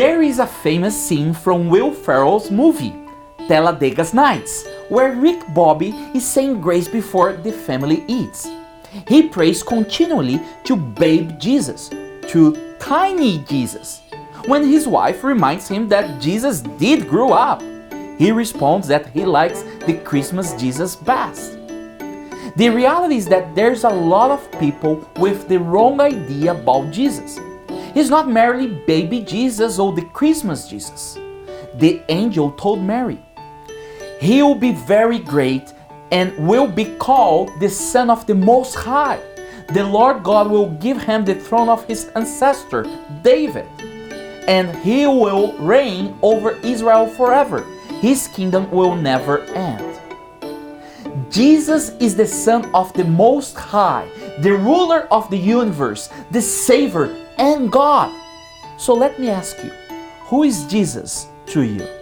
There is a famous scene from Will Ferrell's movie, Talladega's Nights, where Rick Bobby is saying grace before the family eats. He prays continually to babe Jesus, to tiny Jesus. When his wife reminds him that Jesus did grow up, he responds that he likes the Christmas Jesus best. The reality is that there's a lot of people with the wrong idea about Jesus. He's not merely baby Jesus or the Christmas Jesus. The angel told Mary, He will be very great and will be called the Son of the Most High. The Lord God will give him the throne of his ancestor, David, and he will reign over Israel forever. His kingdom will never end. Jesus is the Son of the Most High, the ruler of the universe, the Savior, and God. So let me ask you who is Jesus to you?